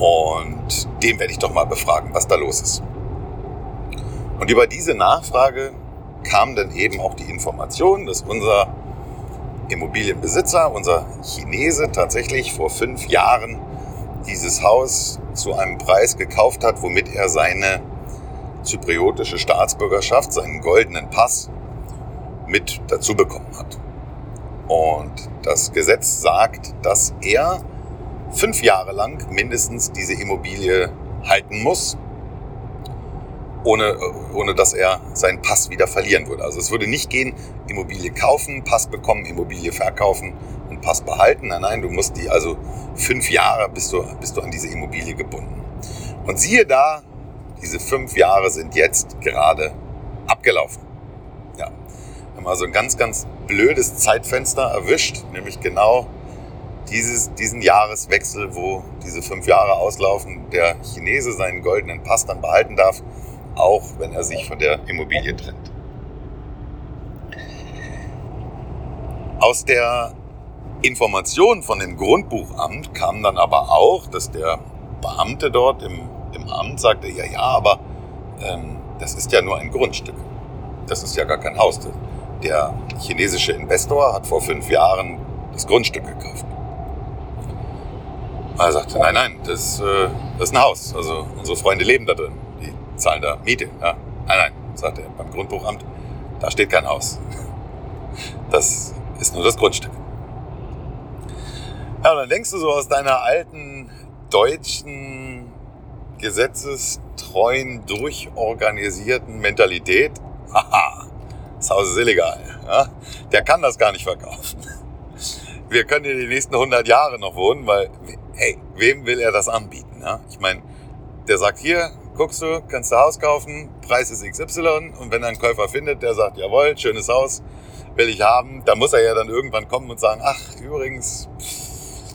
Und den werde ich doch mal befragen, was da los ist. Und über diese Nachfrage kam dann eben auch die Information, dass unser Immobilienbesitzer, unser Chinese, tatsächlich vor fünf Jahren dieses Haus zu einem Preis gekauft hat, womit er seine zypriotische Staatsbürgerschaft, seinen goldenen Pass mit dazu bekommen hat. Und das Gesetz sagt, dass er fünf Jahre lang mindestens diese Immobilie halten muss ohne, ohne dass er seinen Pass wieder verlieren würde. Also es würde nicht gehen, Immobilie kaufen, Pass bekommen, Immobilie verkaufen und Pass behalten. Nein, nein, du musst die also fünf Jahre bist du, bist du an diese Immobilie gebunden. Und siehe da, diese fünf Jahre sind jetzt gerade abgelaufen. Ja, wir haben also ein ganz, ganz blödes Zeitfenster erwischt, nämlich genau dieses, diesen Jahreswechsel, wo diese fünf Jahre auslaufen, der Chinese seinen goldenen Pass dann behalten darf auch wenn er sich von der Immobilie trennt. Aus der Information von dem Grundbuchamt kam dann aber auch, dass der Beamte dort im, im Amt sagte, ja, ja, aber ähm, das ist ja nur ein Grundstück. Das ist ja gar kein Haus. Der chinesische Investor hat vor fünf Jahren das Grundstück gekauft. Er sagte, nein, nein, das, äh, das ist ein Haus. Also unsere Freunde leben da drin zahlen da Miete. Ja? Nein, nein, sagt er beim Grundbuchamt, da steht kein Haus. [laughs] Das ist nur das Grundstück. Ja, und dann denkst du so aus deiner alten deutschen, gesetzestreuen, durchorganisierten Mentalität, haha, das Haus ist illegal. Ja? Der kann das gar nicht verkaufen. Wir können hier die nächsten 100 Jahre noch wohnen, weil hey, wem will er das anbieten? Ja? Ich meine, der sagt hier, guckst du, kannst du Haus kaufen, Preis ist XY und wenn er einen Käufer findet, der sagt, jawohl, schönes Haus, will ich haben, dann muss er ja dann irgendwann kommen und sagen, ach, übrigens,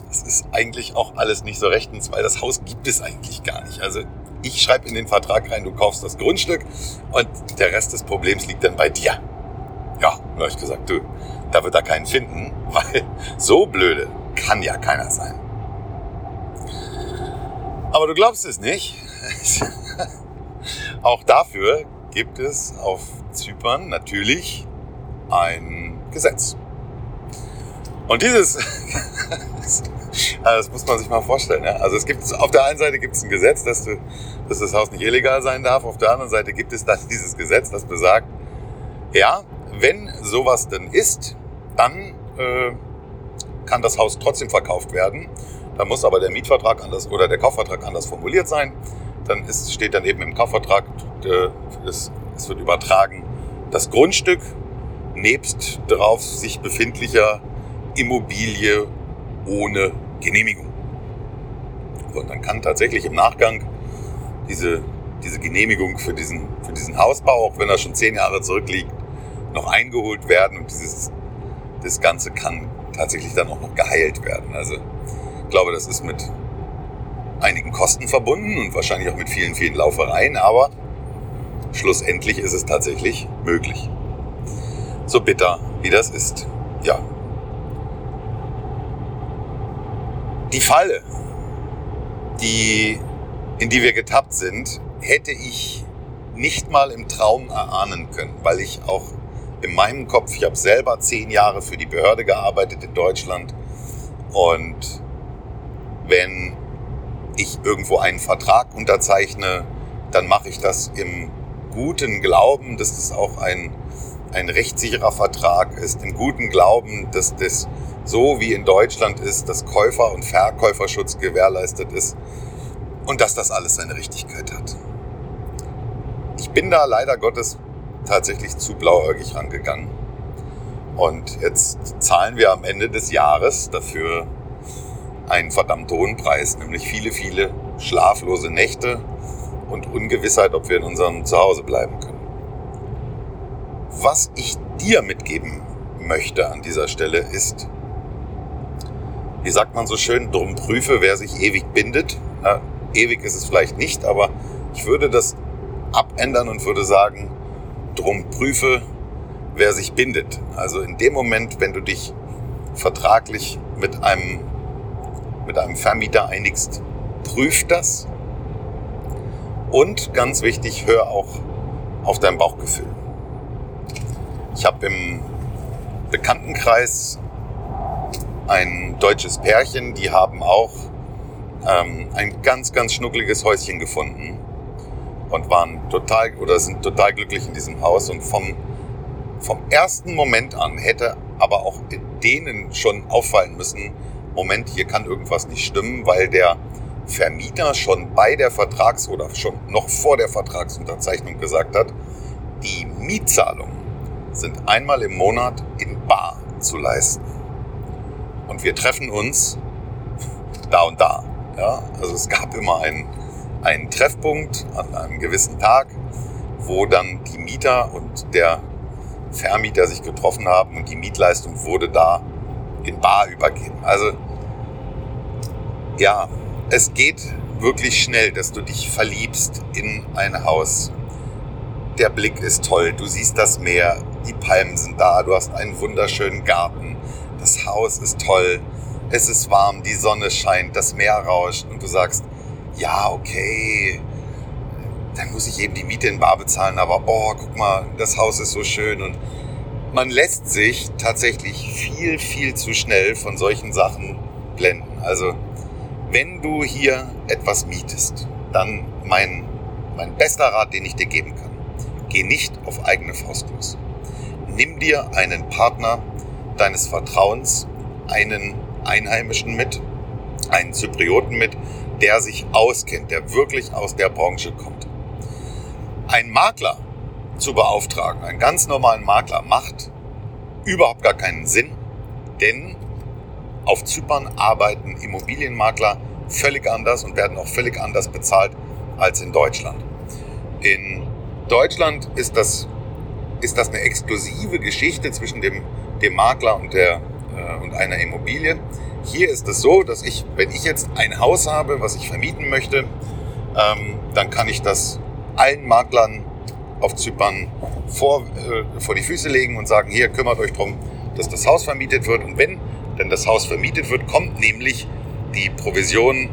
das ist eigentlich auch alles nicht so rechtens, weil das Haus gibt es eigentlich gar nicht. Also ich schreibe in den Vertrag rein, du kaufst das Grundstück und der Rest des Problems liegt dann bei dir. Ja, da habe ich gesagt, du, da wird er keinen finden, [laughs] weil so blöde kann ja keiner sein. Aber du glaubst es nicht. [laughs] Auch dafür gibt es auf Zypern natürlich ein Gesetz. Und dieses, [laughs] das muss man sich mal vorstellen. Ja? Also es gibt auf der einen Seite gibt es ein Gesetz, dass, du, dass das Haus nicht illegal sein darf. Auf der anderen Seite gibt es dann [laughs] dieses Gesetz, das besagt, ja, wenn sowas denn ist, dann äh, kann das Haus trotzdem verkauft werden. Da muss aber der Mietvertrag anders oder der Kaufvertrag anders formuliert sein. Dann ist, steht dann eben im Kaufvertrag, äh, es, es wird übertragen, das Grundstück nebst drauf sich befindlicher Immobilie ohne Genehmigung. Und dann kann tatsächlich im Nachgang diese, diese Genehmigung für diesen, für diesen Hausbau, auch wenn er schon zehn Jahre zurückliegt, noch eingeholt werden und dieses, das Ganze kann tatsächlich dann auch noch geheilt werden. Also ich glaube, das ist mit einigen Kosten verbunden und wahrscheinlich auch mit vielen, vielen Laufereien, aber schlussendlich ist es tatsächlich möglich. So bitter, wie das ist. Ja. Die Falle, die, in die wir getappt sind, hätte ich nicht mal im Traum erahnen können, weil ich auch in meinem Kopf, ich habe selber zehn Jahre für die Behörde gearbeitet in Deutschland und wenn ich irgendwo einen Vertrag unterzeichne, dann mache ich das im guten Glauben, dass das auch ein, ein rechtssicherer Vertrag ist, im guten Glauben, dass das so wie in Deutschland ist, dass Käufer- und Verkäuferschutz gewährleistet ist und dass das alles seine Richtigkeit hat. Ich bin da leider Gottes tatsächlich zu blauäugig rangegangen. Und jetzt zahlen wir am Ende des Jahres dafür einen verdammt hohen Preis, nämlich viele, viele schlaflose Nächte und Ungewissheit, ob wir in unserem Zuhause bleiben können. Was ich dir mitgeben möchte an dieser Stelle ist, wie sagt man so schön, drum prüfe, wer sich ewig bindet. Ja, ewig ist es vielleicht nicht, aber ich würde das abändern und würde sagen, drum prüfe, wer sich bindet. Also in dem Moment, wenn du dich vertraglich mit einem, mit einem Vermieter einigst, prüf das. Und ganz wichtig, hör auch auf dein Bauchgefühl. Ich habe im Bekanntenkreis ein deutsches Pärchen, die haben auch ähm, ein ganz, ganz schnuckliges Häuschen gefunden und waren total oder sind total glücklich in diesem Haus und vom, vom ersten Moment an hätte aber auch denen schon auffallen müssen, Moment, hier kann irgendwas nicht stimmen, weil der Vermieter schon bei der Vertrags- oder schon noch vor der Vertragsunterzeichnung gesagt hat, die Mietzahlungen sind einmal im Monat in Bar zu leisten. Und wir treffen uns da und da. Ja, also es gab immer einen einen Treffpunkt an einem gewissen Tag, wo dann die Mieter und der Vermieter sich getroffen haben und die Mietleistung wurde da in Bar übergeben. Also ja, es geht wirklich schnell, dass du dich verliebst in ein Haus. Der Blick ist toll, du siehst das Meer, die Palmen sind da, du hast einen wunderschönen Garten, das Haus ist toll, es ist warm, die Sonne scheint, das Meer rauscht und du sagst, ja, okay, dann muss ich eben die Miete in Bar bezahlen, aber oh, guck mal, das Haus ist so schön und man lässt sich tatsächlich viel, viel zu schnell von solchen Sachen blenden. Also, wenn du hier etwas mietest, dann mein, mein bester Rat, den ich dir geben kann, geh nicht auf eigene Faust los. Nimm dir einen Partner deines Vertrauens, einen Einheimischen mit, einen Zyprioten mit, der sich auskennt, der wirklich aus der Branche kommt. Ein Makler zu beauftragen, einen ganz normalen Makler, macht überhaupt gar keinen Sinn, denn auf Zypern arbeiten Immobilienmakler völlig anders und werden auch völlig anders bezahlt als in Deutschland. In Deutschland ist das, ist das eine exklusive Geschichte zwischen dem, dem Makler und, der, äh, und einer Immobilie. Hier ist es so, dass ich, wenn ich jetzt ein Haus habe, was ich vermieten möchte, ähm, dann kann ich das allen Maklern auf Zypern vor, äh, vor die Füße legen und sagen, hier kümmert euch darum, dass das Haus vermietet wird. Und wenn denn das Haus vermietet wird, kommt nämlich die Provision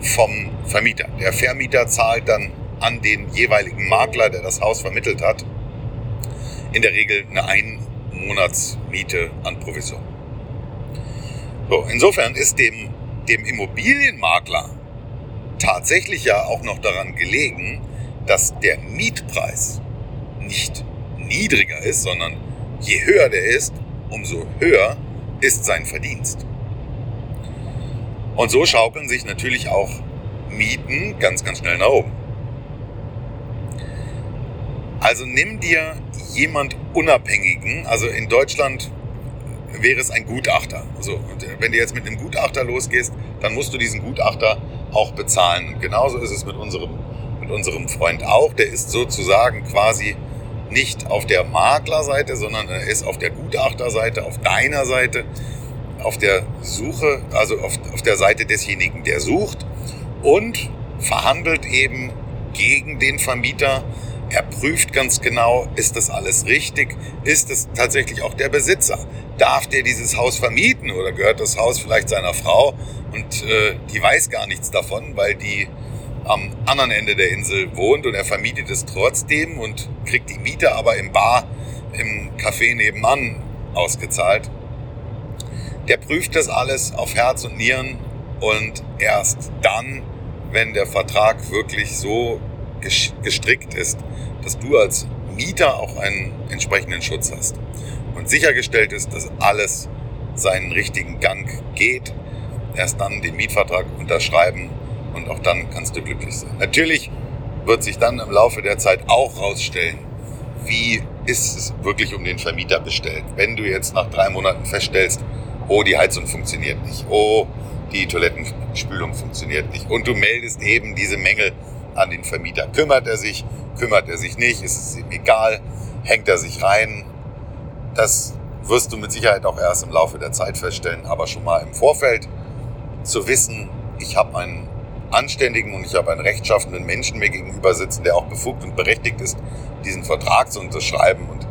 vom Vermieter. Der Vermieter zahlt dann an den jeweiligen Makler, der das Haus vermittelt hat, in der Regel eine Einmonatsmiete an Provision. So, insofern ist dem, dem Immobilienmakler tatsächlich ja auch noch daran gelegen, dass der Mietpreis nicht niedriger ist, sondern je höher der ist, umso höher ist sein Verdienst. Und so schaukeln sich natürlich auch Mieten ganz, ganz schnell nach oben. Also nimm dir jemand Unabhängigen, also in Deutschland wäre es ein Gutachter. Also wenn du jetzt mit einem Gutachter losgehst, dann musst du diesen Gutachter auch bezahlen. Und genauso ist es mit unserem, mit unserem Freund auch. Der ist sozusagen quasi nicht auf der Maklerseite, sondern er ist auf der Gutachterseite, auf deiner Seite, auf der Suche, also auf, auf der Seite desjenigen, der sucht und verhandelt eben gegen den Vermieter. Er prüft ganz genau, ist das alles richtig? Ist es tatsächlich auch der Besitzer? Darf der dieses Haus vermieten oder gehört das Haus vielleicht seiner Frau und äh, die weiß gar nichts davon, weil die am anderen Ende der Insel wohnt und er vermietet es trotzdem und kriegt die Miete aber im Bar, im Café nebenan ausgezahlt. Der prüft das alles auf Herz und Nieren und erst dann, wenn der Vertrag wirklich so gestrickt ist, dass du als Mieter auch einen entsprechenden Schutz hast und sichergestellt ist, dass alles seinen richtigen Gang geht, erst dann den Mietvertrag unterschreiben und auch dann kannst du glücklich sein. Natürlich wird sich dann im Laufe der Zeit auch rausstellen, wie ist es wirklich um den Vermieter bestellt. Wenn du jetzt nach drei Monaten feststellst, oh, die Heizung funktioniert nicht, oh, die Toilettenspülung funktioniert nicht und du meldest eben diese Mängel an den Vermieter. Kümmert er sich, kümmert er sich nicht, ist es ihm egal, hängt er sich rein. Das wirst du mit Sicherheit auch erst im Laufe der Zeit feststellen, aber schon mal im Vorfeld zu wissen, ich habe einen anständigen und ich habe einen rechtschaffenden Menschen mir gegenüber sitzen, der auch befugt und berechtigt ist, diesen Vertrag zu unterschreiben. Und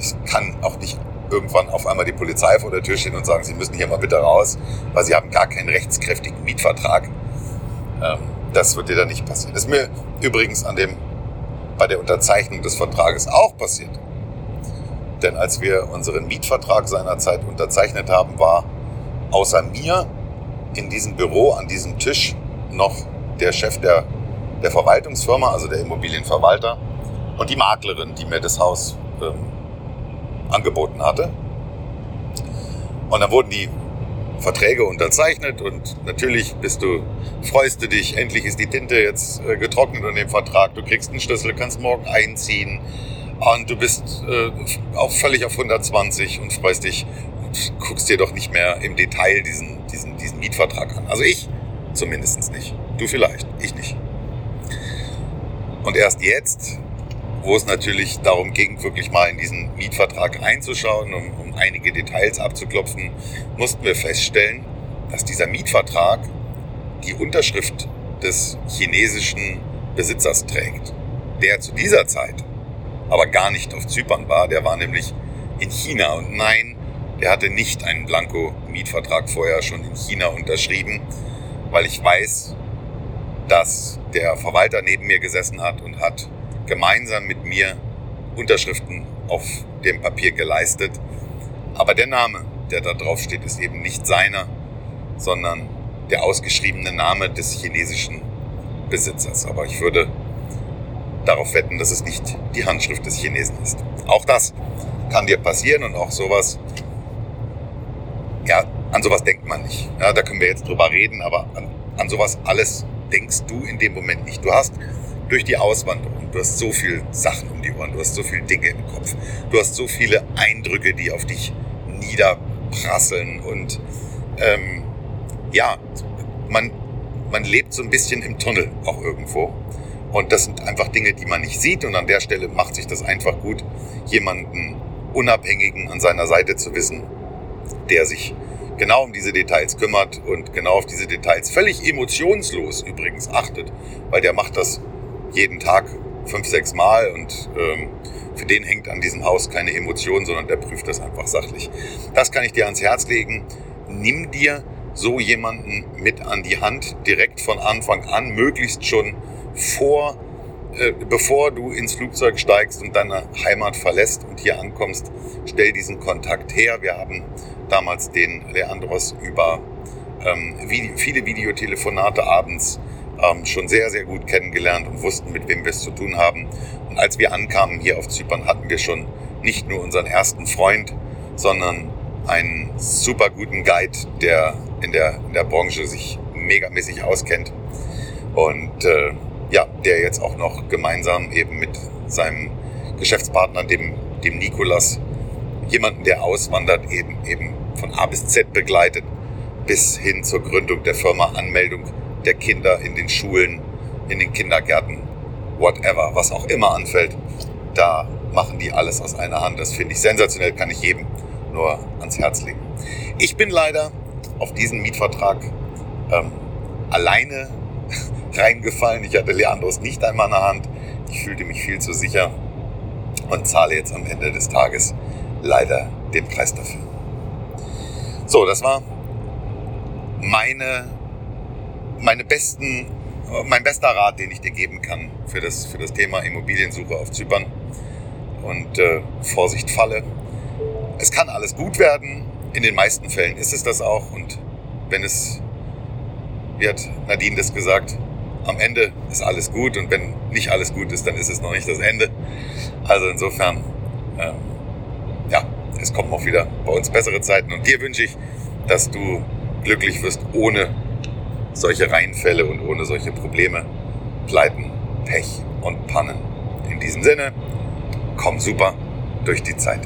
ich kann auch nicht irgendwann auf einmal die Polizei vor der Tür stehen und sagen, Sie müssen hier mal bitte raus, weil Sie haben gar keinen rechtskräftigen Mietvertrag. Ähm, das wird dir dann nicht passieren. Das ist mir übrigens an dem, bei der Unterzeichnung des Vertrages auch passiert. Denn als wir unseren Mietvertrag seinerzeit unterzeichnet haben, war außer mir in diesem Büro an diesem Tisch noch der Chef der, der Verwaltungsfirma, also der Immobilienverwalter, und die Maklerin, die mir das Haus ähm, angeboten hatte. Und dann wurden die Verträge unterzeichnet und natürlich bist du, freust du dich, endlich ist die Tinte jetzt äh, getrocknet an dem Vertrag, du kriegst einen Schlüssel, kannst morgen einziehen und du bist äh, auch völlig auf 120 und freust dich und guckst dir doch nicht mehr im Detail diesen, diesen, diesen Mietvertrag an. Also ich Zumindest nicht. Du vielleicht, ich nicht. Und erst jetzt, wo es natürlich darum ging, wirklich mal in diesen Mietvertrag einzuschauen, um, um einige Details abzuklopfen, mussten wir feststellen, dass dieser Mietvertrag die Unterschrift des chinesischen Besitzers trägt, der zu dieser Zeit aber gar nicht auf Zypern war, der war nämlich in China und nein, der hatte nicht einen Blanko-Mietvertrag vorher schon in China unterschrieben, weil ich weiß, dass der Verwalter neben mir gesessen hat und hat gemeinsam mit mir Unterschriften auf dem Papier geleistet. Aber der Name, der da drauf steht, ist eben nicht seiner, sondern der ausgeschriebene Name des chinesischen Besitzers. Aber ich würde darauf wetten, dass es nicht die Handschrift des Chinesen ist. Auch das kann dir passieren und auch sowas ja, an sowas denkt man nicht. Ja, da können wir jetzt drüber reden, aber an, an sowas alles denkst du in dem Moment nicht. Du hast durch die Auswanderung, du hast so viele Sachen um die Ohren, du hast so viele Dinge im Kopf, du hast so viele Eindrücke, die auf dich niederprasseln und ähm, ja, man, man lebt so ein bisschen im Tunnel auch irgendwo. Und das sind einfach Dinge, die man nicht sieht. Und an der Stelle macht sich das einfach gut, jemanden Unabhängigen an seiner Seite zu wissen, der sich genau um diese Details kümmert und genau auf diese Details völlig emotionslos übrigens achtet, weil der macht das jeden Tag fünf, sechs Mal und ähm, für den hängt an diesem Haus keine Emotion, sondern der prüft das einfach sachlich. Das kann ich dir ans Herz legen. Nimm dir so jemanden mit an die Hand, direkt von Anfang an, möglichst schon vor, äh, bevor du ins Flugzeug steigst und deine Heimat verlässt und hier ankommst, stell diesen Kontakt her. Wir haben damals den Leandros über ähm, viele Videotelefonate abends ähm, schon sehr, sehr gut kennengelernt und wussten, mit wem wir es zu tun haben. Und als wir ankamen hier auf Zypern, hatten wir schon nicht nur unseren ersten Freund, sondern einen super guten Guide, der in der, in der Branche sich megamäßig auskennt. Und äh, ja, der jetzt auch noch gemeinsam eben mit seinem Geschäftspartner, dem, dem Nikolas, jemanden, der auswandert, eben, eben von A bis Z begleitet, bis hin zur Gründung der Firma, Anmeldung der Kinder in den Schulen, in den Kindergärten, whatever, was auch immer anfällt. Da machen die alles aus einer Hand. Das finde ich sensationell, kann ich jedem nur ans Herz legen. Ich bin leider auf diesen Mietvertrag ähm, alleine reingefallen. Ich hatte Leandros nicht einmal in der Hand. Ich fühlte mich viel zu sicher und zahle jetzt am Ende des Tages leider den Preis dafür. So, das war meine, meine besten, mein bester Rat, den ich dir geben kann für das, für das Thema Immobiliensuche auf Zypern. Und äh, Vorsicht, Falle. Es kann alles gut werden. In den meisten Fällen ist es das auch. Und wenn es, wie hat Nadine das gesagt, am Ende ist alles gut. Und wenn nicht alles gut ist, dann ist es noch nicht das Ende. Also insofern, äh, ja, es kommen auch wieder bei uns bessere Zeiten. Und dir wünsche ich, dass du glücklich wirst ohne solche Reinfälle und ohne solche Probleme, Pleiten, Pech und Pannen. In diesem Sinne, komm super durch die Zeit.